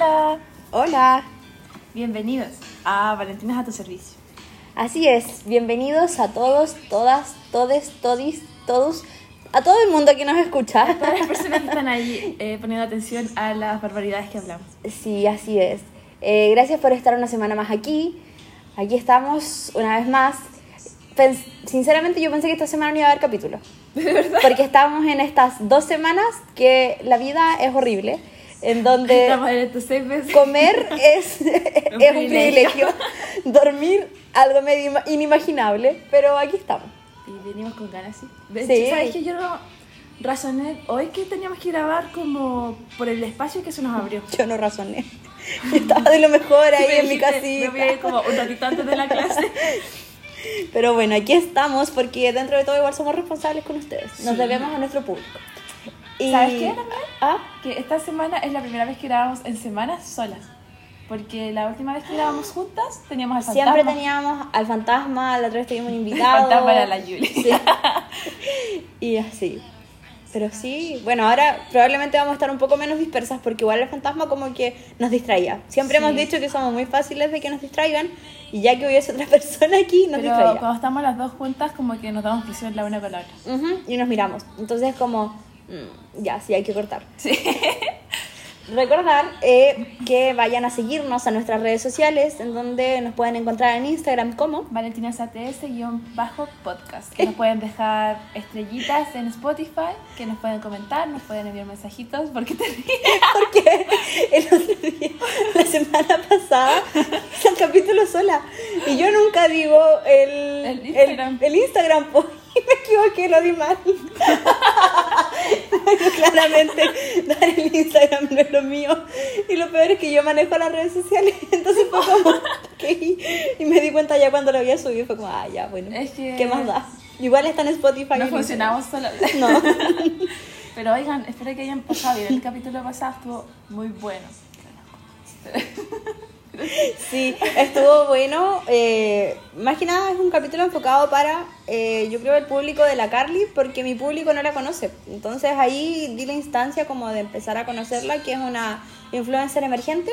Hola, Hola, bienvenidos a Valentinas a tu servicio. así es, bienvenidos a todos, todas, todes, todis, todos, a todo el mundo que nos escucha. Todas las personas que están ahí eh, poniendo atención a las barbaridades que hablamos. Sí, así es. Eh, gracias por estar una semana más aquí. Aquí estamos una vez más. Pens- sinceramente yo pensé que esta semana no iba a haber capítulo. Porque estamos en estas dos semanas que la vida es horrible, en donde comer es, es un privilegio, dormir algo medio ima- inimaginable, pero aquí estamos. Y venimos con ganas, sí. De Sí. ¿sabes que Yo no razoné hoy que teníamos que grabar como por el espacio que se nos abrió. Yo no razoné. Yo estaba de lo mejor ahí me en mi dijiste, Me voy a ir casita. como un ratito antes de la clase. Pero bueno, aquí estamos porque dentro de todo igual somos responsables con ustedes. Nos Sí. debemos a nuestro público. Y- ¿Sabes qué también? Ah, Que esta semana es la primera vez que grabamos en semanas solas. Porque la última vez que grabamos juntas teníamos al fantasma. siempre teníamos al fantasma, la otra vez tuvimos un El invitado. fantasma era la Yuli. Sí. Y así. Pero sí, bueno, ahora probablemente vamos a estar un poco menos dispersas porque igual el fantasma como que nos distraía. Siempre Sí. hemos dicho que somos muy fáciles de que nos distraigan y ya que hubiese otra persona aquí nos Pero distraía. cuando estamos las dos juntas, como que nos damos presión la una con la otra. Ujú, y nos miramos. Entonces como, mm, ya, sí, hay que cortar. Sí. Recordar eh, que vayan a seguirnos a nuestras redes sociales en donde nos pueden encontrar en Instagram como... Valentina bajo podcast Que nos pueden dejar estrellitas en Spotify, que nos pueden comentar, nos pueden enviar mensajitos. porque te ríes? Porque el otro día, la semana pasada, hice el capítulo sola. Y yo nunca digo el, El Instagram. El, el Instagram, po. me equivoqué, lo di mal. Claramente, dar el Instagram no es lo mío. Y lo peor es que yo manejo las redes sociales. Entonces fue como, ok. Y me di cuenta ya cuando lo había subido. Fue como, ah, ya, bueno. Es que- ¿Qué más da? Igual está en Spotify. No funcionamos. Instagram. No. Pero oigan, espero que hayan pasado bien. El capítulo pasado estuvo muy bueno. Sí, estuvo bueno. eh, más que nada es un capítulo enfocado para, eh, yo creo, el público de la Carly, porque mi público no la conoce. Entonces ahí di la instancia como de empezar a conocerla, que es una influencer emergente.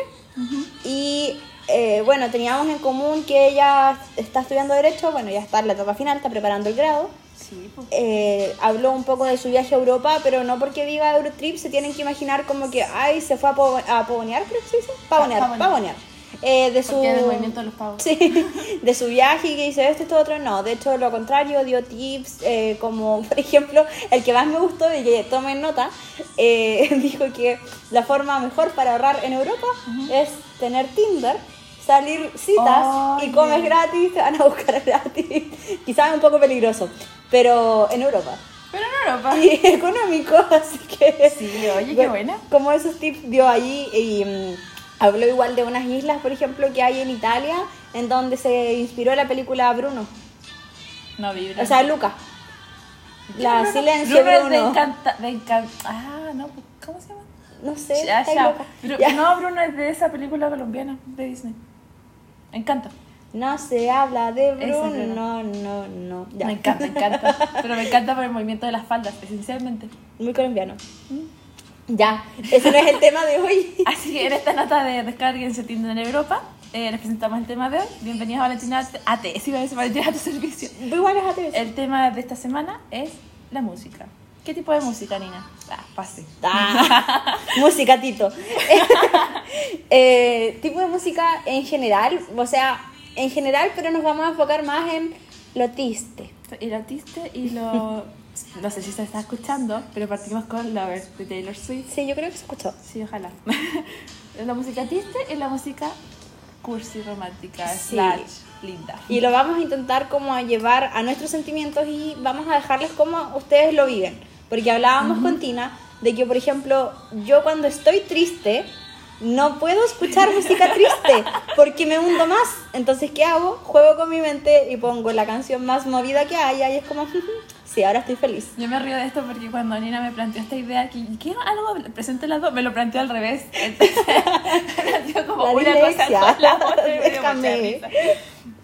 Y eh, bueno, teníamos en común que ella está estudiando Derecho, bueno, ya está en la etapa final, está preparando el grado. Sí, pues. Eh, habló un poco de su viaje a Europa, pero no porque diga Eurotrip, se tienen que imaginar como que, ay, se fue a pavonear, creo que se dice. Pavonear, Pavonear. Eh, de su... El movimiento de los pavos. Sí, de su viaje y que hizo esto, esto, otro, no. De hecho, lo contrario, dio tips, eh, como por ejemplo, el que más me gustó y que tomen nota, eh, dijo que la forma mejor para ahorrar en Europa es tener Tinder, salir citas y Oye. comes gratis, te van a buscar gratis. Quizás es un poco peligroso, pero en Europa. Pero en Europa. Y económico, así que... Sí, oye, qué Bueno, buena. Como esos tips dio ahí y mm, habló igual de unas islas, por ejemplo, que hay en Italia, en donde se inspiró la película Bruno, No vibra. o sea, Luca. La Bruno? Silencio Bruno. De Bruno. encanta, de encan- Ah, no, pues, ¿cómo se llama? No sé, Ya, está ya. loca. Pero- Ya. No, Bruno es de esa película colombiana de Disney. Encanta. No se habla de Bruno, Bruno. no, no, no. Ya. Me encanta, me encanta. Pero me encanta por el movimiento de las faldas, esencialmente. Muy colombiano. Ya, ese no es el tema de hoy. Así que en esta nota de descarguense Tinder en Europa, eh, les presentamos el tema de hoy. Bienvenidos a Valentina AT. Sí, Valentina a tu servicio. Igual es ATV. El tema de esta semana es la música. ¿Qué tipo de música, Nina? Ah, pase. Ah, música, Tito. Eh, tipo de música en general, o sea, en general, pero nos vamos a enfocar más en lo triste. Y lo artista y lo... No sé si se está escuchando, pero partimos con Lover de Taylor Swift. Sí, yo creo que se escuchó. Sí, ojalá. la música triste y la música cursi, romántica, Sí. slash, linda. Y lo vamos a intentar como a llevar a nuestros sentimientos y vamos a dejarles como ustedes lo viven. Porque hablábamos con Tina de que, por ejemplo, yo cuando estoy triste, no puedo escuchar música triste porque me hundo más. Entonces, ¿qué hago? Juego con mi mente y pongo la canción más movida que haya y es como, sí, ahora estoy feliz. Yo me río de esto porque cuando Nina me planteó esta idea, que ¿qué algo presente las dos? Me lo planteó al revés. Entonces, me planteó como La una cosa la otra y me dio.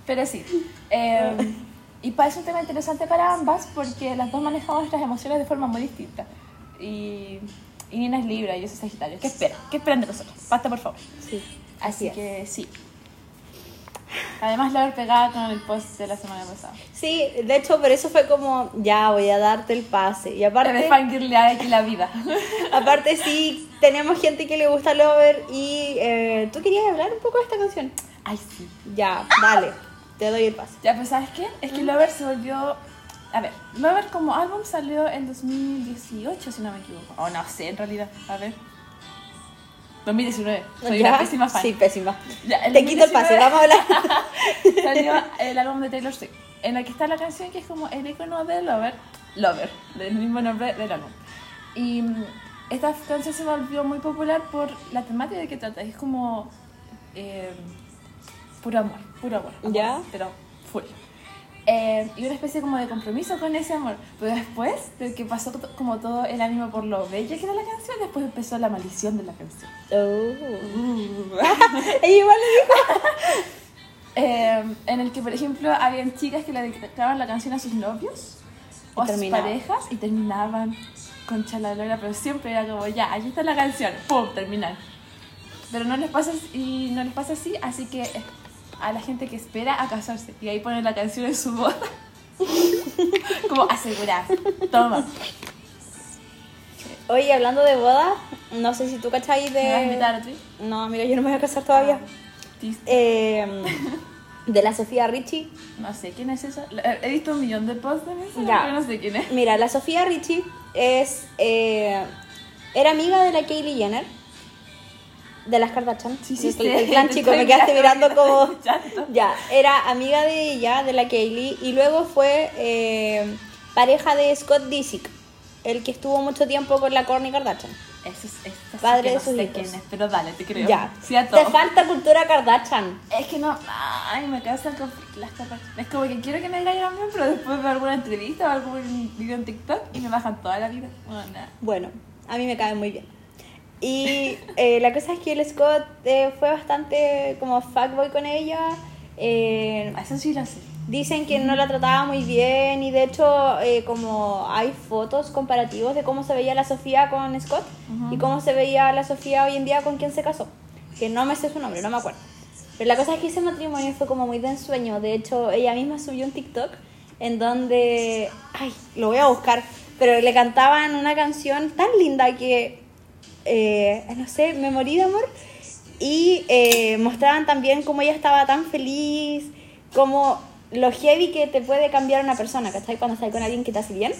Pero sí. eh, y parece un tema interesante para ambas porque las dos manejamos nuestras emociones de forma muy distinta. Y Y Nina es Libra y yo soy Sagitario. ¿Qué esperan? ¿Qué esperan de nosotros? Basta, por favor. Sí, Así es. que sí. Además, la haber pegado con el post de la semana pasada. Sí, de hecho, por eso fue como, ya voy a darte el pase. Y Te aparte, de fangirlear aquí la vida. aparte sí, tenemos gente que le gusta Lover y eh, tú querías hablar un poco de esta canción. Ay, sí. Ya, dale, te doy el pase. Ya, pues, ¿sabes qué? Es que Lover se volvió... A ver, Lover como álbum salió en 2018, si no me equivoco. O no sé, en realidad. A ver. 2019. Soy ¿Ya? una pésima fan. Sí, pésima. Ya, Te quito el pase, 2019 vamos a hablar. salió el álbum de Taylor Swift, en el que está la canción que es como el icono de Lover, Lover, del mismo nombre del álbum. Y mm, esta canción se volvió muy popular por la temática de que trata, es como eh, puro amor, puro amor, amor, Ya. pero full. Eh, y una especie como de compromiso con ese amor. Pero después de que pasó como todo el ánimo por lo bella que era la canción, después empezó la maldición de la canción. Oh. Ella igual le dijo. Eh, en el que, por ejemplo, habían chicas que le dedicaban la canción a sus novios o a sus parejas y terminaban con chalalora, pero siempre era como, ya, aquí está la canción, ¡pum! terminar. Pero no les pasa y no les pasa así, así que a la gente que espera a casarse y ahí ponen la canción en su boda. como asegurar, toma. Oye, hablando de boda, no sé si tú cacháis de... ¿Me vas a invitar a ti? No, amiga, yo no me voy a casar todavía. Triste. Eh, de la Sofía Richie. No sé quién es esa. He visto un millón de posts de eso, pero no sé quién es. Mira, la Sofía Richie es... eh, era amiga de la Kylie Jenner. De las Kardashian. Sí, sí, sí. el clan Te chico, me quedaste mirando, como... Ya, era amiga de ella, de la Kaylee, y luego fue eh, pareja de Scott Disick, el que estuvo mucho tiempo con la Kourtney Kardashian. Eso es, eso sí Padre que de no sus sé hijos. quién es, pero dale, te creo. Ya, Sí a te falta cultura Kardashian. Es que no, ay, me causan conflicto las cosas. Es como que quiero que me caigan bien, pero después veo alguna entrevista o algún video en TikTok y me bajan toda la vida. Bueno. Bueno, a mí me cae muy bien. Y eh, la cosa es que el Scott eh, fue bastante como fuckboy con ella. eh, Eso sí lo sé. Dicen que no la trataba muy bien y de hecho eh, como hay fotos comparativos de cómo se veía la Sofía con Scott Ujú. y cómo se veía la Sofía hoy en día con quien se casó. Que no me sé su nombre, no me acuerdo. Pero la cosa es que ese matrimonio fue como muy de ensueño. De hecho, ella misma subió un TikTok en donde... Ay, lo voy a buscar. Pero le cantaban una canción tan linda que... eh, no sé, me morí de amor. Y eh, mostraban también cómo ella estaba tan feliz, como lo heavy que te puede cambiar una persona, ¿cachai? Cuando estás con alguien que te hace bien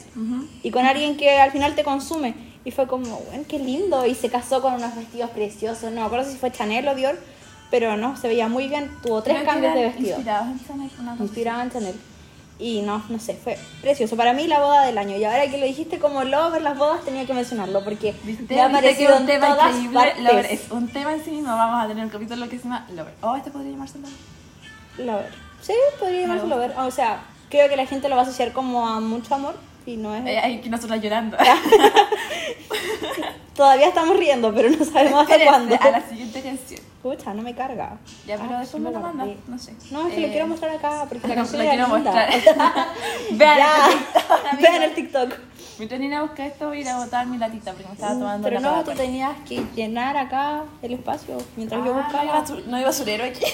y con alguien que al final te consume. Y fue como, bueno, qué lindo. Y se casó con unos vestidos preciosos. No me acuerdo si fue Chanel o Dior, pero no, se veía muy bien. Tuvo tres Creo cambios de vestido. Inspirados en Chanel, Inspirada en Chanel. Y no, no sé, fue precioso. Para mí la boda del año. Y ahora que lo dijiste como lover las bodas, tenía que mencionarlo porque ¿Viste? me ha ¿Viste que parecido un en tema todas increíble? partes. Lover es un tema en sí mismo. Vamos a tener un capítulo que se llama Lover. Oh, este podría llamarse Lover. Lover. Sí, podría llamarse. Lover. O sea, creo que la gente lo va a asociar como a mucho amor y no es... Eh, Hay que nosotras llorando. Todavía estamos riendo, pero no sabemos hasta cuándo. A la siguiente canción. Escucha, no me carga. Ya, pero Ah, después me lo mandas. No sé. No, es que Eh, lo quiero mostrar acá porque la Lo, canción lo quiero mostrar. Vean Ya. el TikTok. Vean el TikTok. Mientras Nina busca esto, voy a ir a botar mi latita porque me estaba tomando Pero la no, tú tenías que llenar acá el espacio mientras yo Ah, buscaba. No hay, basu- no hay basurero aquí.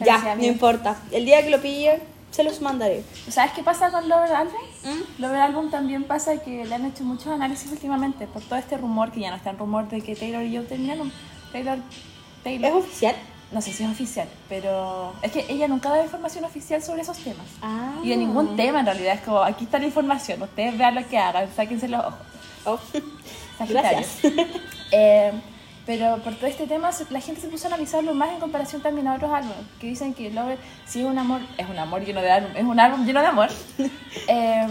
ya, no importa. El día que lo pille, se los mandaré. ¿Sabes qué pasa con Lover Album? ¿Mm? Lover Album también pasa que le han hecho muchos análisis últimamente por todo este rumor, que ya no está en rumor de que Taylor y yo terminaron. Taylor, Taylor. ¿Es oficial? No sé si es oficial, pero es que ella nunca da información oficial sobre esos temas. Ah. Y de ningún tema en realidad, es como, aquí está la información, ustedes vean lo que hagan, sáquense los ojos. Oh. Gracias. Eh, pero por todo este tema, la gente se puso a analizarlo más en comparación también a otros álbumes, que dicen que Lover, si es un amor, es un amor lleno de álbum, es un álbum lleno de amor, eh,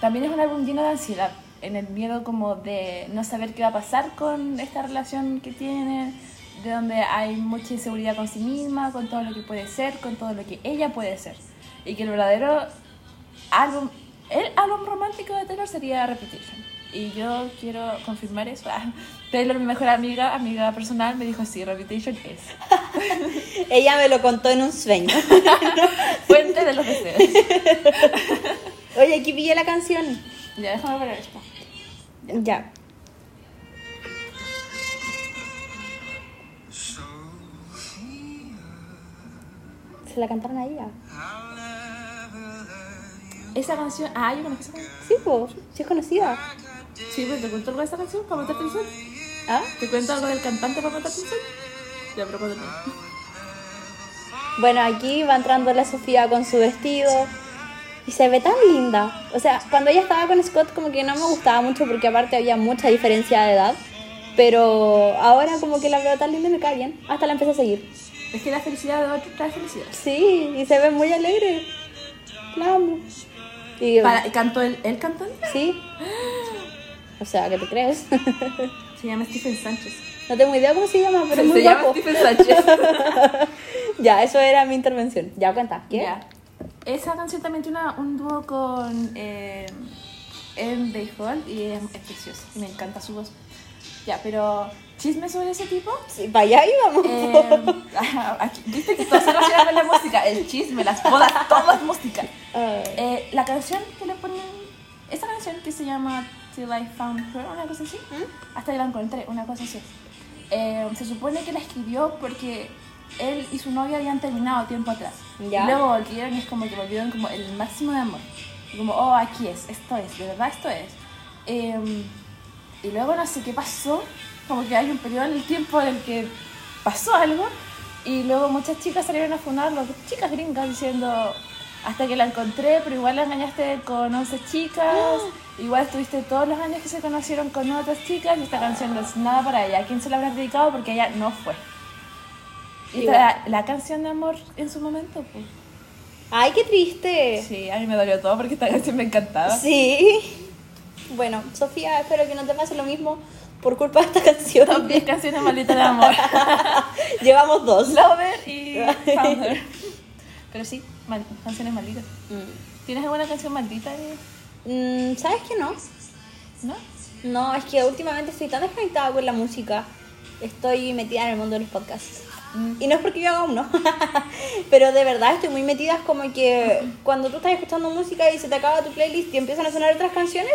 también es un álbum lleno de ansiedad, en el miedo como de no saber qué va a pasar con esta relación que tiene, de donde hay mucha inseguridad con sí misma, con todo lo que puede ser, con todo lo que ella puede ser. Y que el verdadero álbum, el álbum romántico de Taylor sería Repetition. Y yo quiero confirmar eso. Taylor, mi mejor amiga, amiga personal, me dijo, sí, Repetition es. Ella me lo contó en un sueño. Fuente de los deseos. Oye, aquí pillé la canción. Ya, déjame poner esto. Ya. Se la cantaron a ella. Esa canción. Ah, yo conozco esa canción. Sí, pues, sí es conocida. Sí, pues te cuento algo de esa canción para matar atención. ¿Ah? ¿Te cuento algo del cantante para matar atención? Ya, pero cuando Bueno, aquí va entrando la Sofía con su vestido y se ve tan linda. O sea, cuando ella estaba con Scott como que no me gustaba mucho porque aparte había mucha diferencia de edad. Pero ahora como que la veo tan linda y me cae bien. Hasta la empecé a seguir. Es que la felicidad de otro trae felicidad. Sí, y se ve muy alegre. La amo. Y, Para, ¿Cantó el, el cantante? Sí. O sea, ¿qué te crees? Se llama Stephen Sánchez. no tengo idea cómo se llama, pero es Se muy llama guapo. Stephen Sánchez. Ya, eso era mi intervención. Ya cuenta. ¿Qué? Ya. Esa canción también tiene una- un dúo con eh, Ellen Holt y es, es preciosa. Y me encanta su voz. Ya, pero chisme sobre ese tipo. Sí, para allá íbamos. Eh, aquí- Viste que todo se relaciona con la música. El chisme, las bodas, todo es música. Eh, la canción que le ponen. Esa canción que se llama Till I Found Her, una cosa así. Hasta que la encontré, una cosa así. Eh, se supone que la escribió porque él y su novia habían terminado tiempo atrás. Ya. Y luego volvieron y es como que volvieron como el máximo de amor. Y como, oh, aquí es, esto es, de verdad esto es. Eh, y luego no sé qué pasó, como que hay un periodo en el tiempo en el que pasó algo. Y luego muchas chicas salieron a fundarlo, chicas gringas diciendo, hasta que la encontré, pero igual la engañaste con 11 chicas, igual estuviste todos los años que se conocieron con otras chicas y esta canción no es nada para ella. ¿A quién se la habrás dedicado? Porque ella no fue. Y esta era la canción de amor en su momento, pues. Ay, qué triste. Sí, a mí me dolió todo porque esta canción me encantaba. Sí. Bueno, Sofía, espero que no te pase lo mismo por culpa de esta canción. Top 10 canciones malditas de amor. Llevamos dos. Lover y Founder. Pero sí, mal- canciones malditas. ¿Tienes alguna canción maldita? Mm, ¿Sabes qué no? ¿No? No, es que últimamente estoy tan desconectada con la música. Estoy metida en el mundo de los podcasts. Mm. Y no es porque yo haga uno, pero de verdad estoy muy metida. Es como que cuando tú estás escuchando música y se te acaba tu playlist y empiezan a sonar otras canciones,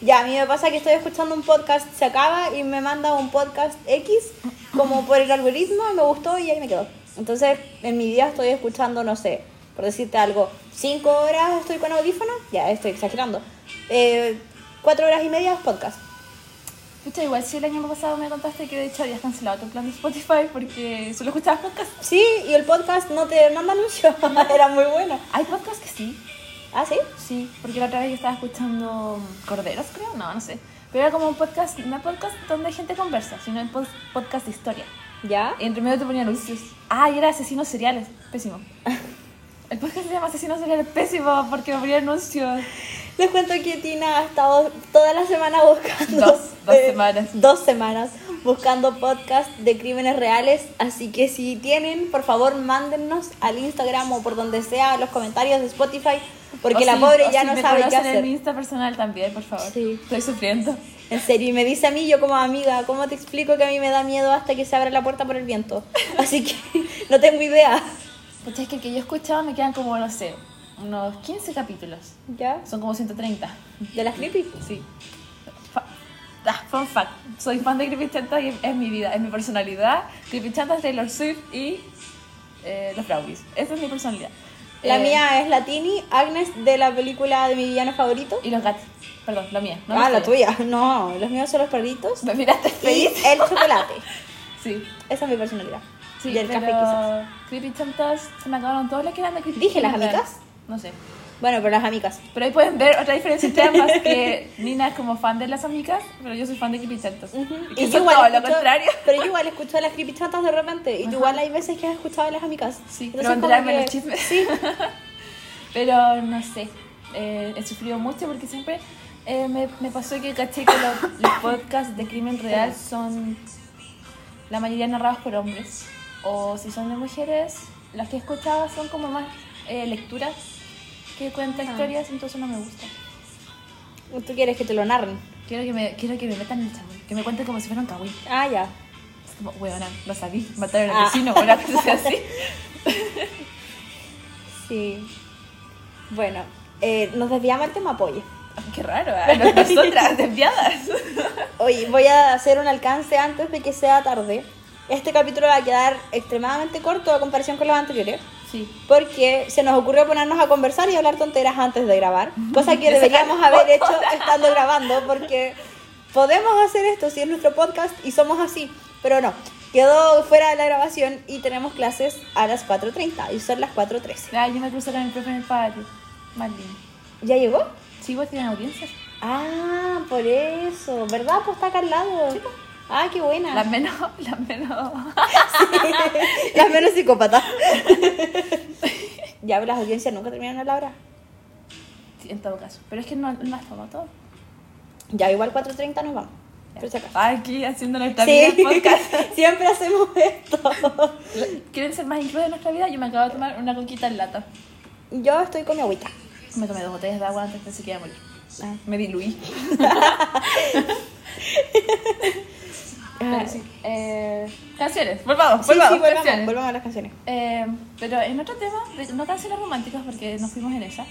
ya a mí me pasa que estoy escuchando un podcast, se acaba y me manda un podcast X como por el algoritmo y me gustó y ahí me quedo. Entonces en mi día estoy escuchando, no sé, por decirte algo, cinco horas estoy con audífono, ya estoy exagerando. Eh, cuatro horas y media podcast. Pucha, igual si el año pasado me contaste que de hecho habías cancelado tu plan de Spotify porque solo escuchabas podcast. Sí, y el podcast no te manda anuncios, era muy bueno. Hay podcasts que sí. ¿Ah, sí? Sí, porque la otra vez yo estaba escuchando Corderos, creo, no, no sé. Pero era como un podcast, no podcast donde gente conversa, sino un pod- podcast de historia. ¿Ya? Y entre medio te ponía anuncios. Ah, y era asesinos seriales. Pésimo. El podcast se llama Asesinos seriales. Pésimo porque me ponía anuncios. Les cuento que Tina ha estado toda la semana buscando. Dos, dos eh, semanas. Dos semanas buscando podcast de crímenes reales. Así que si tienen, por favor, mándennos al Instagram o por donde sea, los comentarios de Spotify. Porque O la si- pobre ya si no me sabe qué conocen en hacer. mi Insta personal también, por favor. Sí. Estoy sufriendo. En serio, y me dice a mí, yo como amiga, ¿cómo te explico que a mí me da miedo hasta que se abra la puerta por el viento? Así que no tengo idea. Pucha, es que el que yo escuchaba me quedan como, no sé, unos 15 capítulos. ¿Ya? Son como 130. ¿De las creepy? Sí. Fa- ah, fun fact. Soy fan de Creepy Chanta y es mi vida, es mi personalidad. Creepy Chanta es Taylor Swift y eh, los Brownies. Esa es mi personalidad. La Eh, mía es la Tini, Agnes de la película de mi villano favorito. Y los gatos. Perdón, la mía. no ah, la tuya. No, los míos son los perritos. Me miraste Y feliz. el chocolate. Sí. Esa es mi personalidad. Sí, y el pero café quizás. Creepy Chantas se me acabaron todos los que eran de Creepy ¿Dije las amigas? No sé. Bueno, pero las amigas. Pero ahí pueden ver otra diferencia entre ambas, que Nina es como fan de las amigas, pero yo soy fan de Creepy Chantas. Y que Y yo igual todo lo escucho- contrario. Pero yo igual escucho a las creepy chatas de repente. Y tú igual hay veces que has escuchado a las amigas. Sí, Entonces, pero que- los chismes. Sí. Pero no sé, eh, he sufrido mucho porque siempre eh, me, me pasó que caché que los, los podcasts de crimen real son la mayoría narrados por hombres. O si son de mujeres, las que he escuchado son como más eh, lecturas que cuentan Ah. historias, entonces no me gusta. Tú quieres que te lo narren. Quiero que me, quiero que me metan en el chagüín, que me cuenten como si fuera un cagüín. Ah, ya. Es como, weona, lo sabí, mataron al Ah. vecino una cosa así. Sí. Bueno, eh, nos desviamos al tema apoyo. Qué raro, ¿eh? nosotras desviadas. Oye, voy a hacer un alcance antes de que sea tarde. Este capítulo va a quedar extremadamente corto a comparación con los anteriores. Sí. Porque se nos ocurrió ponernos a conversar y hablar tonteras antes de grabar. Cosa que De deberíamos haber hecho estando grabando. Porque podemos hacer esto si es nuestro podcast y somos así. Pero no. Quedó fuera de la grabación y tenemos clases a las 4.30 y son las 4.13. Ay, yo me crucé con mi profe en el patio. Más lindo. ¿Ya llegó? Sí, vos tienen audiencias. Ah, por eso. ¿Verdad? Pues está acá al lado. Sí, pues. Ah, qué buena. Las menos, las menos. Las menos psicópatas. ya, las audiencias nunca terminan a la hora. Sí, en todo caso. Pero es que no, no estamos todos. Ya, igual 4.30 nos vamos. Por si acaso. Aquí haciendo nuestra Sí, vida podcast. siempre hacemos esto. ¿Quieren ser más incluidos en nuestra vida? Yo me acabo de tomar una coquita en lata. Yo estoy con mi agüita. Me tomé dos botellas de agua antes de que iba a morir. Ah. Me diluí. Pero sí. Eh, canciones, volvamos, volvamos, sí, volvamos, canciones. volvamos a las canciones. Eh, pero en otro tema, no canciones románticas porque nos fuimos en esa.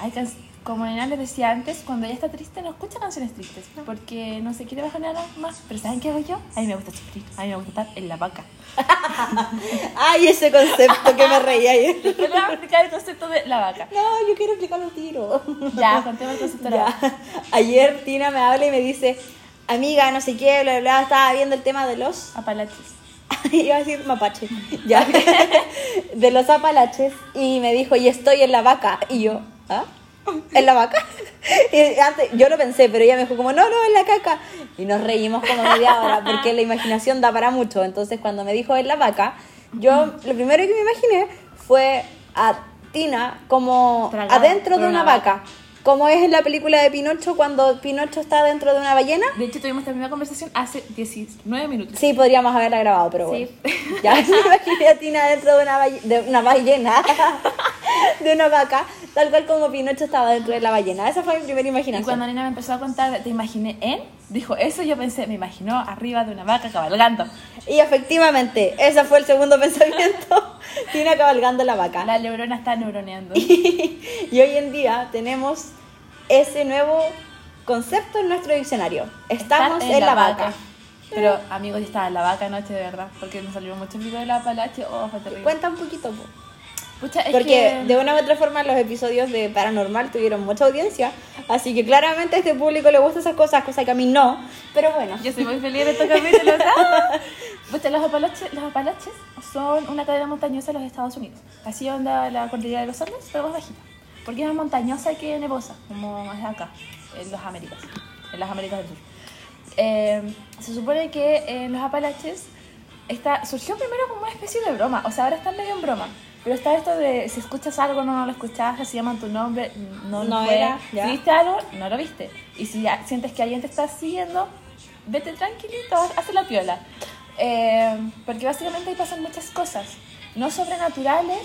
Hay can- como Nena les decía antes, cuando ella está triste no escucha canciones tristes porque no se quiere bajonear más. Pero ¿saben qué hago yo? A mí me gusta sufrir, a mí me gusta estar en la vaca. Ay, ese concepto que me reí ayer. Les voy a explicar el concepto de la vaca. No, yo quiero explicarlo un tiro. Ya, contemos el concepto de la vaca. Ayer Tina me habla y me dice, amiga, no sé qué, bla, bla, bla, estaba viendo el tema de los Apalaches. Iba a decir mapache. Ya. De los apalaches. Y me dijo, y estoy en la vaca. Y yo, ¿ah? ¿En la vaca? Y antes, yo lo pensé, pero ella me dijo como, no, no, en la caca. Y nos reímos como media hora porque la imaginación da para mucho. Entonces cuando me dijo en la vaca, yo lo primero que me imaginé fue a Tina como adentro de una una vaca. Como es en la película de Pinocho cuando Pinocho está dentro de una ballena. De hecho, tuvimos esta misma conversación hace 19 minutos. Sí, podríamos haberla grabado, pero bueno. Sí. Ya me imaginé a Tina dentro de una, balle- de una ballena, de una vaca, tal cual como Pinocho estaba dentro de la ballena. Esa fue mi primera Y imaginación. cuando Nina me empezó a contar, te imaginé en, dijo eso, yo pensé, me imaginó arriba de una vaca cabalgando. Y efectivamente, ese fue el segundo pensamiento. Tina cabalgando la vaca. La neurona está neuroneando. y hoy en día tenemos ese nuevo concepto en nuestro diccionario. Estamos en, la, vaca. Pero, amigos, estaba en la vaca anoche, de verdad, porque me salió mucho video de la Apalache. Oh, fue terrible. Cuenta un poquito, po. Pucha, es Porque que... de una u otra forma los episodios de Paranormal tuvieron mucha audiencia, así que claramente a este público le gustan esas cosas, cosa que a mí no, pero bueno. Yo soy muy feliz de estos capítulos. Pucha, los Apalaches, los Apalaches son una cadena montañosa de los Estados Unidos. Así onda la cordillera de los Andes, pero más bajita. Porque es más montañosa que nevosa, como es acá, en las Américas, en las Américas del Sur. Eh, se supone que en los Apalaches está, surgió primero como una especie de broma, o sea, ahora está medio en broma. Pero está esto de si escuchas algo, no, no lo escuchas, si llaman tu nombre, no, No fue. era, ya. Si viste algo, no lo viste. Y si ya sientes que alguien te está siguiendo, vete tranquilito, haz la piola. Eh, porque básicamente ahí pasan muchas cosas, no sobrenaturales,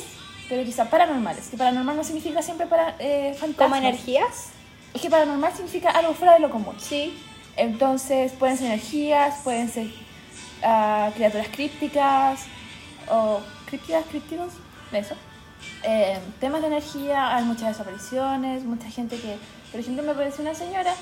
pero quizá paranormales. Que paranormal no significa siempre para eh, fantasmas. ¿Como energías? Es que paranormal significa algo fuera de lo común. Sí. Entonces pueden ser energías, pueden ser ah, criaturas crípticas o crípticas, crípticos, eso. Eh, temas de energía, hay muchas desapariciones, mucha gente que, por ejemplo, me apareció una señora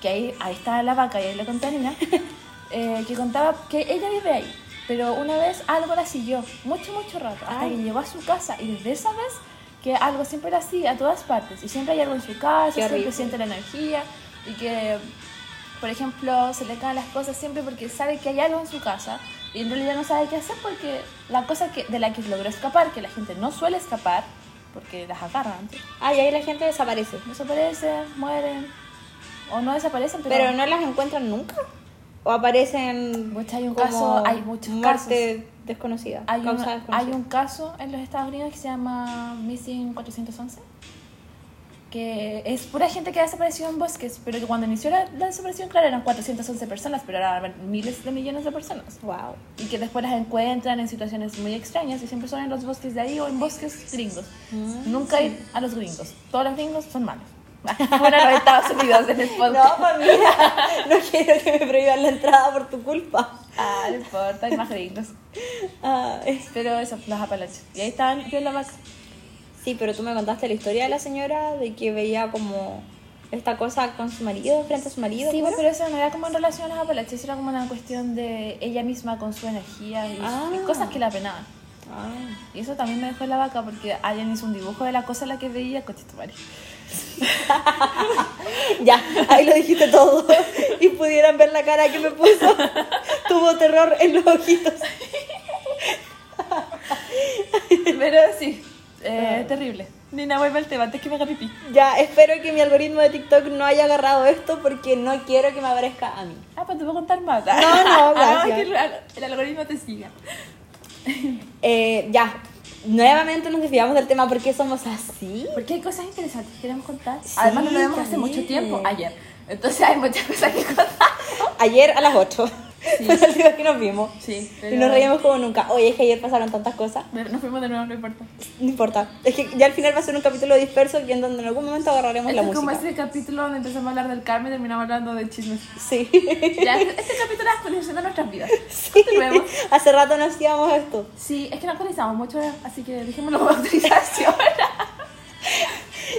que ahí, ahí estaba la vaca y ahí le conté a Nina, eh, que contaba que ella vive ahí, pero una vez algo la siguió, mucho, mucho rato, hasta Ay. que llegó a su casa y desde esa vez que algo siempre la sigue a todas partes y siempre hay algo en su casa, Qué siempre siente la energía y que por ejemplo, se le caen las cosas siempre porque sabe que hay algo en su casa y en realidad no sabe qué hacer porque la cosa que, de la que logró escapar, que la gente no suele escapar, porque las agarran Ah, y ahí la gente desaparece. desaparecen, mueren, o no desaparecen, pero, Pero no las encuentran nunca. O aparecen. Pucha, hay un como caso, hay muchos muerte desconocida. hay, un, desconocida. hay un caso en los Estados Unidos que se llama Missing 411 que es pura gente que ha desaparecido en bosques, pero que cuando inició la, la desaparición, claro, eran 411 personas, pero ahora miles de millones de personas. Wow. y que después las encuentran en situaciones muy extrañas y siempre son en los bosques de ahí o en bosques gringos. Mm. Nunca ir a los gringos. Todos los gringos son malos. Fuera los Estados Unidos en el No, podcast. pues no quiero que me prohíban la entrada por tu culpa. Ah, no importa, hay más gringos. Ay. Pero eso, los apalaches. Y ahí estaban yo en la vaca. Sí, pero tú me contaste la historia de la señora de que veía como esta cosa con su marido, frente a su marido. Sí, ¿cómo pues, pero eso no era como en relación a las Apalaches, era como una cuestión de ella misma con su energía y, Ah. y cosas que la penaban. Ah. Y eso también me dejó en la vaca porque alguien hizo un dibujo de la cosa en la que veía cochito madre. Ya, ahí lo dijiste todo. Y pudieran ver la cara que me puso. Tuvo terror en los ojitos. Pero sí, eh, terrible. Nina, vuelve al tema antes que me haga pipí. Ya, espero que mi algoritmo de TikTok no haya agarrado esto porque no quiero que me aparezca a mí. Ah, pues te voy a contar más. No, no, Ah, gracias. que el, el algoritmo te siga. Eh, ya, nuevamente nos desviamos del tema porque somos así. Porque hay cosas interesantes que queremos contar. Sí, Además, no lo vemos hace mucho tiempo, ayer. Entonces, hay muchas cosas que contar. Ayer a las 8 Sí. fue la última vez que nos vimos. Sí, Y nos reíamos como nunca. Oye, es que ayer pasaron tantas cosas. Nos fuimos de nuevo, no importa. No importa. Es que ya al final va a ser un capítulo disperso y en donde en algún momento agarraremos Este la es como música. ese capítulo donde empezamos a hablar del Carmen y terminamos hablando de chismes. Sí. Ya, este, este capítulo es actualización de nuestras vidas. sí. Hace rato no hacíamos esto. Sí, es que no actualizamos mucho, así que dejémoslo como actualización.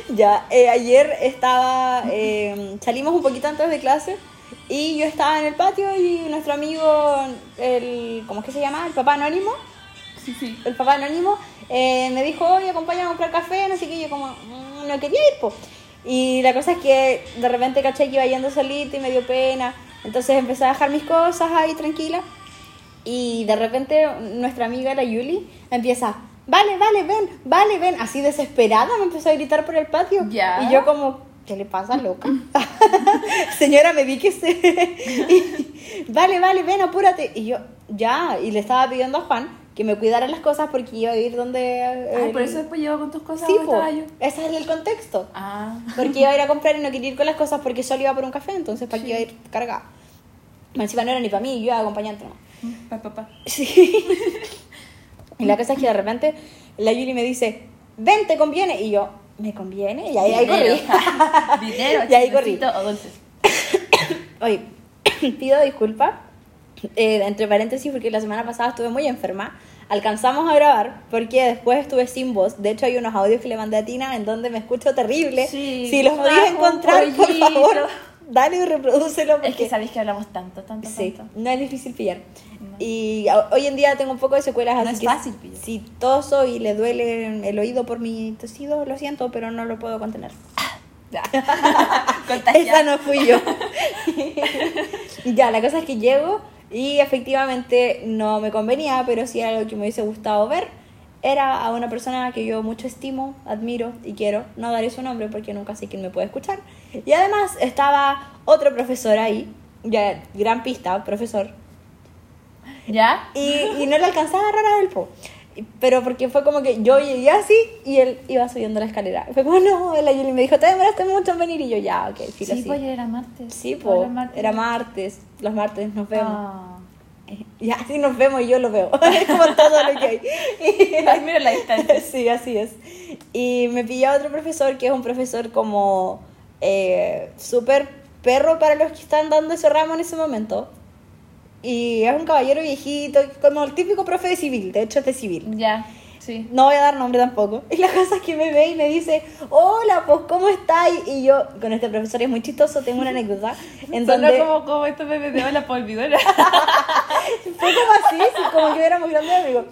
Ya, eh, ayer estaba, eh, salimos un poquito antes de clase y yo estaba en el patio y nuestro amigo, el, ¿cómo es que se llama? El papá anónimo, Sí, sí. el papá anónimo, eh, me dijo, oye, acompáñame a comprar café, no sé qué, y yo como, "Mm, no quería ir, po. Y la cosa es que de repente caché que iba yendo solita y me dio pena, entonces empecé a dejar mis cosas ahí tranquila y de repente nuestra amiga, la Yuli, empieza, vale, vale, ven, vale, ven, así desesperada me empezó a gritar por el patio. Ya. Y yo como, ¿qué le pasa, loca? Señora, me vi que se... y, vale, vale, ven, apúrate. Y yo, ya, y le estaba pidiendo a Juan que me cuidara las cosas porque iba a ir donde... Ay, el- por eso después llevo con tus cosas Sí, po, yo. ese es el contexto. Ah. Porque iba a ir a comprar y no quería ir con las cosas porque solo iba por un café, entonces para qué iba a ir cargada. Encima no era ni para mí, yo iba acompañante nomás. Pa, pa, pa. Sí. y la cosa es que de repente la Yuli me dice, ven, te conviene. Y yo, ¿me conviene? Y ahí, ahí corrí. Dinero, Y ahí corrí. o dulces. Oye, pido disculpas, eh, entre paréntesis, porque la semana pasada estuve muy enferma. Alcanzamos a grabar porque después estuve sin voz. De hecho, hay unos audios que le mandé a Tina en donde me escucho terrible. Sí, si los un encontrar, por favor, dale y reprodúcelo. Es que porque- sabéis que hablamos tanto, tanto, Sí, tanto. no es difícil pillar. No. Y hoy en día tengo un poco de secuelas, No así es que fácil pillar. si toso y le duele el oído por mi tosido, lo siento, pero no lo puedo contener. Ya. Esa no fui yo. ya, la cosa es que llego y efectivamente no me convenía, pero sí era algo que me hubiese gustado ver. Era a una persona que yo mucho estimo, admiro y quiero. No daré su nombre porque nunca sé quién me puede escuchar. Y además estaba otro profesor ahí, ya gran pista, profesor, ¿Ya? y, y no le alcanzaba a agarrar a él, po. Pero porque fue como que yo llegué así y él iba subiendo la escalera. Fue como, no, la Yuli me dijo, te demoraste mucho en venir. Y yo, ya, ok, filo, Sí, pues ayer era martes. Sí, Ahora po, es martes. era martes. Los martes nos vemos. Ah. Y así nos vemos y yo lo veo. Es como todo lo que hay. Ay, mira la distancia. sí, así es. Y me pilló otro profesor que es un profesor como eh, súper perro para los que están dando ese ramo en ese momento. Y es un caballero viejito, como el típico profe de civil, de hecho es de civil. Ya, sí. No voy a dar nombre tampoco. Y la cosa es que me ve y me dice, hola, pues, ¿cómo estáis? Y yo, con este profesor es muy chistoso, tengo una anécdota. En Sonó donde como, como estos bebés de hola polvidora. fue como así, sí, como que hubiéramos grandes amigos.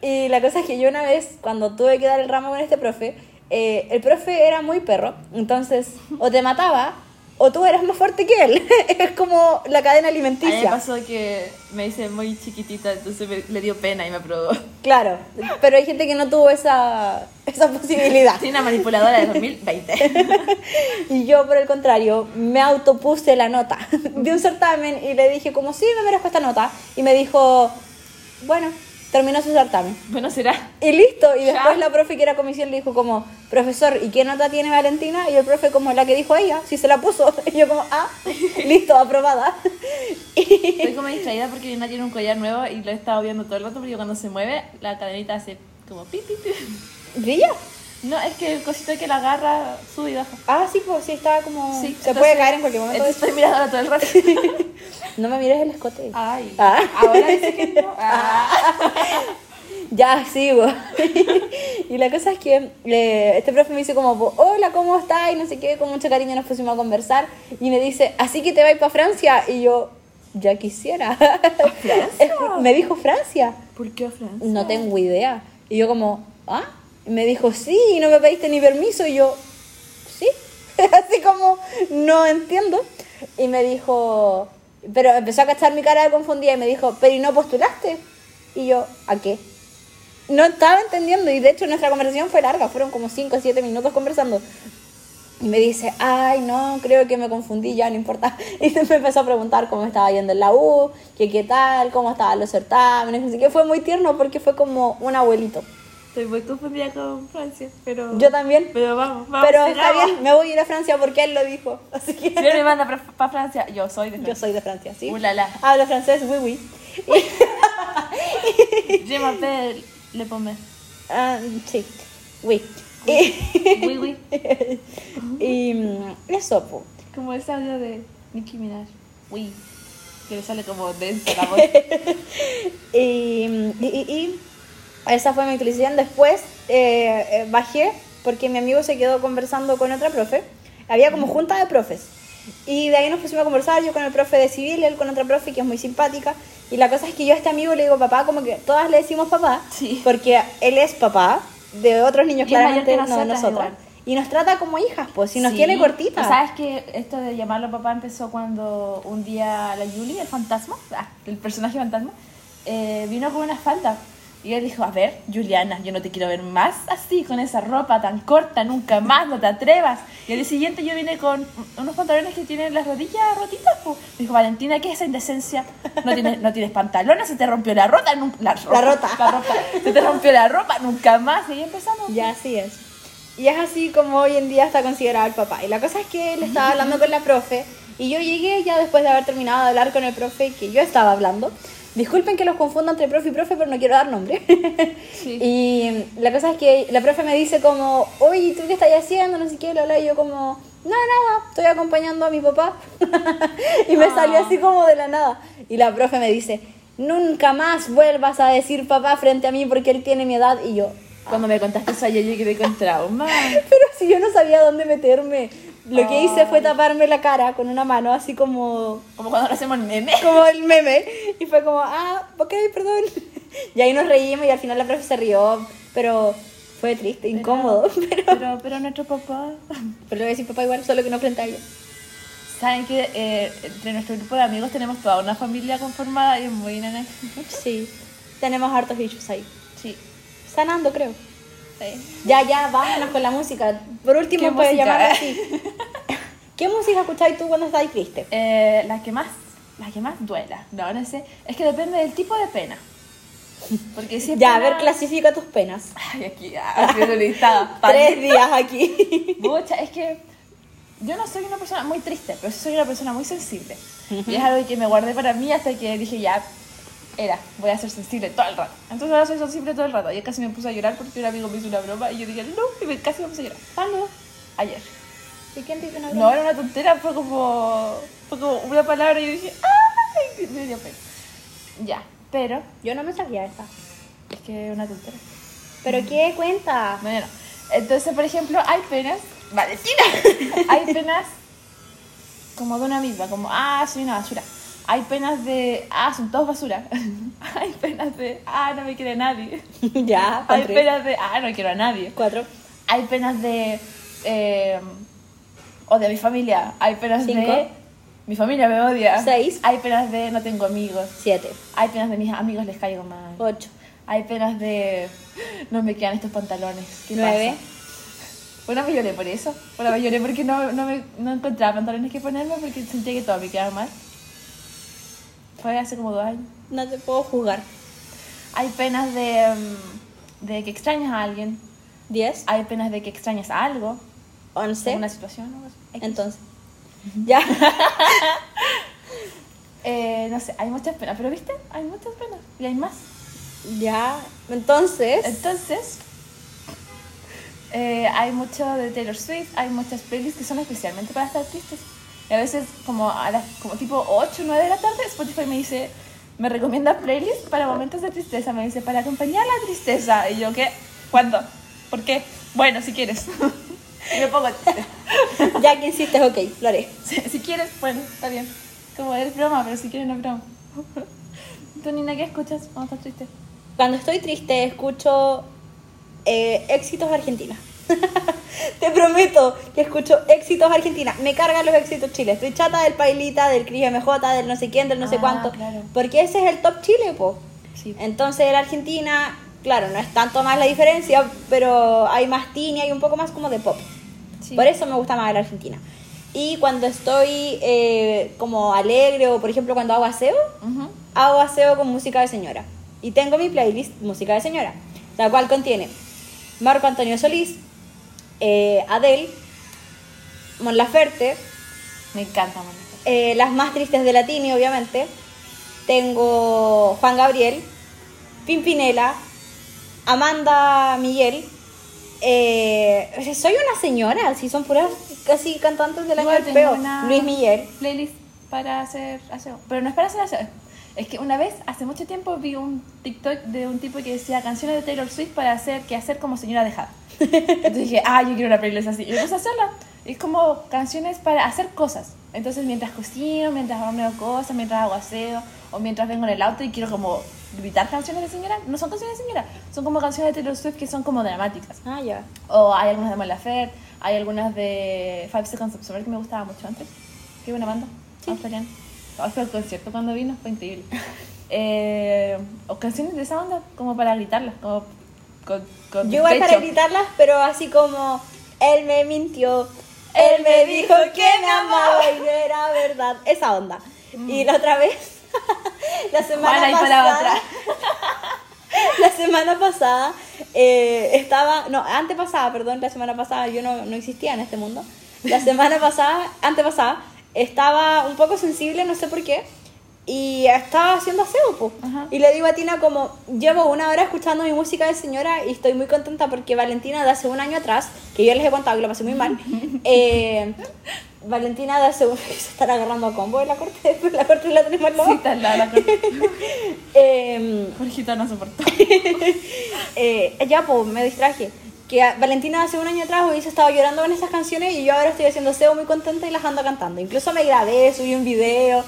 Y la cosa es que yo una vez, cuando tuve que dar el ramo con este profe, eh, el profe era muy perro. Entonces, o te mataba, o tú eras más fuerte que él. es como la cadena A mí me alimenticia. pasó que me hice muy chiquitita, entonces me- le dio pena y me aprobó. Claro, pero hay gente que no tuvo esa, esa posibilidad. Soy una manipuladora de 2020. Y yo, por el contrario, me autopuse la nota de un certamen y le dije como, sí, me merezco esta nota. Y me dijo, bueno, terminó su certamen. bueno, será. Y listo. Y Ya. después la profe que era comisión le dijo como, profesor, ¿y qué nota tiene Valentina? Y el profe como, la que dijo ella, si se la puso. Y yo como, ah, listo, aprobada. Estoy como distraída porque Lina tiene un collar nuevo y lo he estado viendo todo el rato porque cuando se mueve la cadenita hace como pi, pi, pi. ¿Brilla? No, es que el cosito que la agarra sube y baja. Ah, sí, pues sí, estaba como... Sí, se entonces- puede caer en cualquier momento. Estoy mirándola todo el rato. No me mires el escote. Ay. Ah. Ahora dice que no. Ah. Ya, sigo. y la cosa es que eh, este profe me dice como, hola, ¿cómo estás? Y no sé qué, con mucho cariño nos pusimos a conversar. Y me dice, así que te vas para Francia. Y yo, ya quisiera. Francia? me dijo Francia. ¿Por qué Francia? No tengo idea. Y yo como, ¿ah? Me dijo, sí, y no me pediste ni permiso. Y yo, sí. Así como, no entiendo. Y me dijo, pero empezó a cachar mi cara de confundida y me dijo, pero ¿y no postulaste? Y yo, ¿a qué? No estaba entendiendo y de hecho nuestra conversación fue larga, fueron como 5 o 7 minutos conversando. Y me dice, ay, no, creo que me confundí, ya no importa. Y me empezó a preguntar cómo estaba yendo en la U, que qué tal, cómo estaban los certámenes, así que fue muy tierno porque fue como un abuelito. Estoy muy confundida con Francia, pero... Yo también. Pero vamos, vamos. Pero está sigamos. bien, me voy a ir a Francia porque él lo dijo. Así que Si me manda para Francia, yo soy de yo Francia. soy de Francia, ¿sí? Ulala. Hablo francés, oui, oui. Je m'appelle Le Pommet. Ah, sí, oui. Y, Oui, oui. y mm, eso, po. Como ese audio de Nicki Minaj. Oui. Que le sale como densa la voz. Y, y, y- y esa fue mi utilización. Después eh, eh, bajé porque mi amigo se quedó conversando con otra profe. Había como junta de profes. Y de ahí nos pusimos a conversar, yo con el profe de civil, él con otra profe que es muy simpática. Y la cosa es que yo a este amigo le digo papá, como que todas le decimos papá, Sí. porque él es papá de otros niños, Y claramente no nosotras nosotras. Y nos trata como hijas, pues, si nos Sí. tiene cortita. ¿Sabes que esto de llamarlo papá empezó cuando un día la Julie, el fantasma, ah, el personaje fantasma, eh, vino con una falda? Y él dijo, a ver, Juliana, yo no te quiero ver más así, con esa ropa tan corta, nunca más, no te atrevas. Y al día siguiente yo vine con unos pantalones que tienen las rodillas rotitas. Me dijo, Valentina, ¿qué es esa indecencia? No tienes, no tienes pantalones, se te rompió la rota, nun- la, ropa, rota. la ropa, se te rompió la ropa, nunca más. Y ahí empezamos. Ya, así es. Y es así como hoy en día está considerado el papá. Y la cosa es que él estaba hablando con la profe y yo llegué ya después de haber terminado de hablar con el profe que yo estaba hablando. Disculpen que los confunda entre profe y profe, pero no quiero dar nombre. Sí. Y la cosa es que la profe me dice como, oye, ¿tú qué estás haciendo? No sé qué, la, la", y yo como, no, nada, estoy acompañando a mi papá. y me salió Ah. así como de la nada. Y la profe me dice, nunca más vuelvas a decir papá frente a mí porque él tiene mi edad. Y yo, Cuando me contaste eso ayer, yo quedé con trauma. pero si yo no sabía dónde meterme. Lo que hice fue taparme la cara con una mano, así como, Como cuando lo hacemos meme. como el meme. Y fue como, ah, ok, perdón. Y ahí nos reímos y al final la profe se rió, pero fue triste, incómodo. Pero, Pero, pero nuestro papá. pero le voy a decir papá igual, solo que no frente a ella. Saben que eh, entre nuestro grupo de amigos tenemos toda una familia conformada y es muy nene. Sí, tenemos hartos bichos ahí. Sí. Sanando, creo. Ya, ya, vámonos con la música. Por último, ¿Qué puedes llamarla así. ¿Qué música escucháis tú cuando estáis triste? Eh, la que más. La que más duela. No, no sé. Es que depende del tipo de pena. Porque si Ya, a pena- ver, clasifica tus penas. Ay, aquí, ah, haciendo listado. Tres días aquí. Pucha, es que yo no soy una persona muy triste, pero soy una persona muy sensible. Y es algo que me guardé para mí hasta que dije, ya, era, voy a ser sensible todo el rato. Entonces ahora soy sensible todo el rato. Ayer casi me puse a llorar porque un amigo me hizo una broma y yo dije, no, y me- casi me puse a llorar. Ayer. ¿Y quién te hizo una No, broma? era una tontera, fue como, fue como una palabra y yo dije, ¡ay! Me dio pena. Ya, pero Yo no me sabía esa. es que es una tontera. ¿Pero qué cuenta? No, no. Entonces, por ejemplo, hay penas. ¡Valentina! hay penas como de una misma, como, ah, soy una basura. Hay penas de, ah, son todos basura. hay penas de, ah, no me quiere nadie. ya, hay tres. penas de, ah, no quiero a nadie. Cuatro. Hay penas de, eh, o de mi familia. Hay penas Cinco. de, mi familia me odia. Seis. Hay penas de, no tengo amigos. Siete. Hay penas de mis amigos les caigo mal. Ocho. Hay penas de, no me quedan estos pantalones. ¿Qué Nueve. pasa? Una me lloré por eso. Una me lloré porque no, no, me, no encontraba pantalones que ponerme porque sentía que todo me quedaba mal. Fue hace como dos años. No te puedo juzgar. Hay penas de, mm, de que extrañas a alguien. Diez. Hay penas de que extrañas a algo. Once. Una situación. Entonces. Ya. Eh, no sé, hay muchas penas. Pero viste, hay muchas penas. Y hay más. ya. Entonces. Entonces, eh, hay mucho de Taylor Swift, hay muchas playlists que son especialmente para estar tristes. Y a veces, como a las como tipo 8 o 9 de la tarde, Spotify me dice, me recomienda playlists para momentos de tristeza. Me dice, para acompañar la tristeza. Y yo, ¿qué? ¿Cuándo? ¿Por qué? Bueno, si quieres. y me pongo. Ya que insistes, ok, lo haré. Si, si quieres, bueno, está bien. Como es broma, pero si quieres no es broma. ¿Tú, Nina, qué escuchas cuando estás triste? Cuando estoy triste, escucho eh, éxitos argentinos. Te prometo que escucho éxitos argentinas. Me cargan los éxitos Chile. Estoy chata del Pailita, del Cris MJ, del no sé quién, del no sé Ah, cuánto. claro. Porque ese es el top Chile, po. Sí. Entonces la Argentina, claro, no es tanto más la diferencia, pero hay más y hay un poco más como de pop. Sí. Por eso me gusta más la Argentina. Y cuando estoy eh, como alegre o por ejemplo cuando hago aseo, Ujú. hago aseo con música de señora. Y tengo mi playlist música de señora, la cual contiene Marco Antonio Solís, eh, Adele, Mon Laferte, Me encanta, Mónica. eh, las más tristes de Latini, obviamente. Tengo Juan Gabriel, Pimpinela, Amanda Miguel. eh, soy una señora, si son puras casi cantantes del año del peo. Luis Miguel. Playlist para hacer aseo. Pero no es para hacer aseo. Es que una vez, hace mucho tiempo, vi un TikTok de un tipo que decía canciones de Taylor Swift para hacer que hacer como señora dejada. Entonces dije, ah, yo quiero una playlist así. Y me puse a hacerla. Es como canciones para hacer cosas. Entonces, mientras cocino, mientras horneo cosas, mientras hago aseo, o mientras vengo en el auto y quiero como gritar canciones de señora, no son canciones de señora, son como canciones de Taylor Swift que son como dramáticas. Ah, ya. O hay algunas de Mon Laferte, hay algunas de Five Seconds of Summer que me gustaba mucho antes. Qué buena banda, australiana. Fue el concierto cuando vino, fue increíble. Eh, o canciones de esa onda, como para gritarlas, como con, con Yo igual para gritarlas, pero así como él me mintió, él me dijo que me amaba y no era verdad. Esa onda. Y la otra vez, la semana Juana, y para pasada, otra. la semana pasada eh, estaba, no, antepasada, perdón, la semana pasada yo no, no existía en este mundo. La semana pasada, antepasada, estaba un poco sensible, no sé por qué, y estaba haciendo aseo. Ajá. Y le digo a Tina como, llevo una hora escuchando mi música de señora y estoy muy contenta porque Valentina de hace un año atrás, que yo les he contado que lo pasé muy mal, eh, Valentina de hace un... Se están agarrando a combo en la corte, después la corte la tenemos. Sí, está lado de la cosa. Eh, Jorgito no soportó. eh, ya, pues, me distraje. Que Valentina hace un año atrás hubiese estado llorando con esas canciones y yo ahora estoy haciendo SEO muy contenta y las ando cantando. Incluso me grabé, subí un video.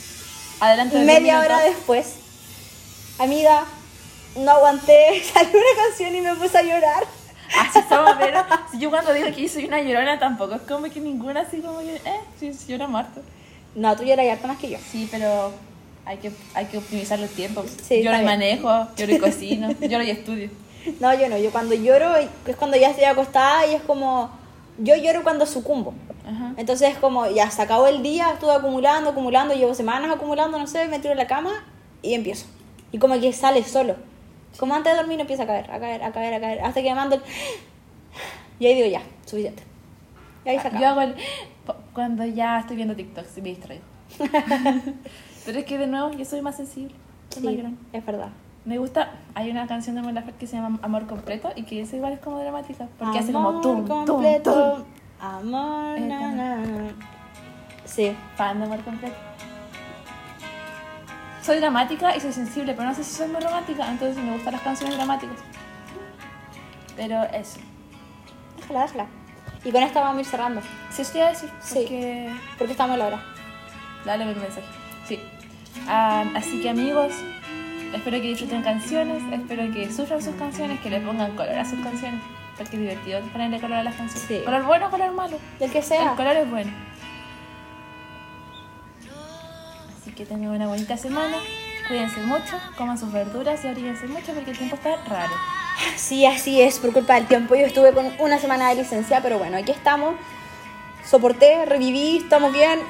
Adelante. de Media hora después, amiga, no aguanté, salió una canción y me puse a llorar. Así estamos, pero si yo cuando digo que soy una llorona tampoco es como que ninguna así como que, eh, sí, llora muerto. No, tú lloras harto más que yo. Sí, pero hay que, hay que optimizar los tiempos. Sí, lloro está y bien. manejo, lloro y cocino, lloro y estudio. No, yo no, yo cuando lloro es cuando ya estoy acostada y es como, yo lloro cuando sucumbo. Ajá. Entonces es como, ya se acabó el día, estuve acumulando, acumulando, llevo semanas acumulando, no sé, me tiro en la cama y empiezo. Y como que sale solo. Como antes de dormir empieza a caer, a caer, a caer, a caer, hasta que me mando el... Y ahí digo, ya, suficiente. Y ahí se acaba. Yo hago el... Cuando ya estoy viendo TikTok, me distraigo. pero es que de nuevo yo soy más sensible. Soy Sí, es verdad. Me gusta, hay una canción de Mon que se llama Amor Completo y que esa igual es como dramática. Porque hace como Amor tum, tum, completo, tum. Amor, Eh, na, na, na. Sí. Fan de Amor Completo. Soy dramática y soy sensible, pero no sé si soy muy romántica, entonces me gustan las canciones dramáticas. Pero eso. Déjala, déjala. Y con esta vamos a ir cerrando. Sí, estoy a decir, Sí. porque... Estamos a la hora. Dale mi mensaje. Sí. Ah, así que amigos, espero que disfruten canciones, espero que sufran sus canciones, que le pongan color a sus canciones, porque es divertido ponerle color a las canciones. Sí. Color bueno o color malo. Del que El sea. color es bueno. Así que tengan una bonita semana, cuídense mucho, coman sus verduras y abríguense mucho porque el tiempo está raro. Sí, así es, por culpa del tiempo. Yo estuve con una semana de licencia, pero bueno, aquí estamos. Soporté, reviví, estamos bien.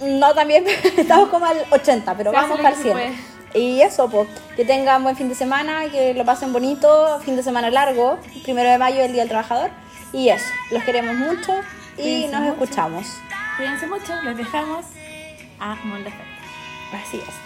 No también, estamos como al 80, pero vamos para el se 100. Y eso, pues, que tengan buen fin de semana, que lo pasen bonito, fin de semana largo, primero de mayo, el Día del Trabajador. Y eso, los queremos mucho y Cuídense nos mucho. escuchamos. Cuídense mucho, les dejamos a Laferte. Así es.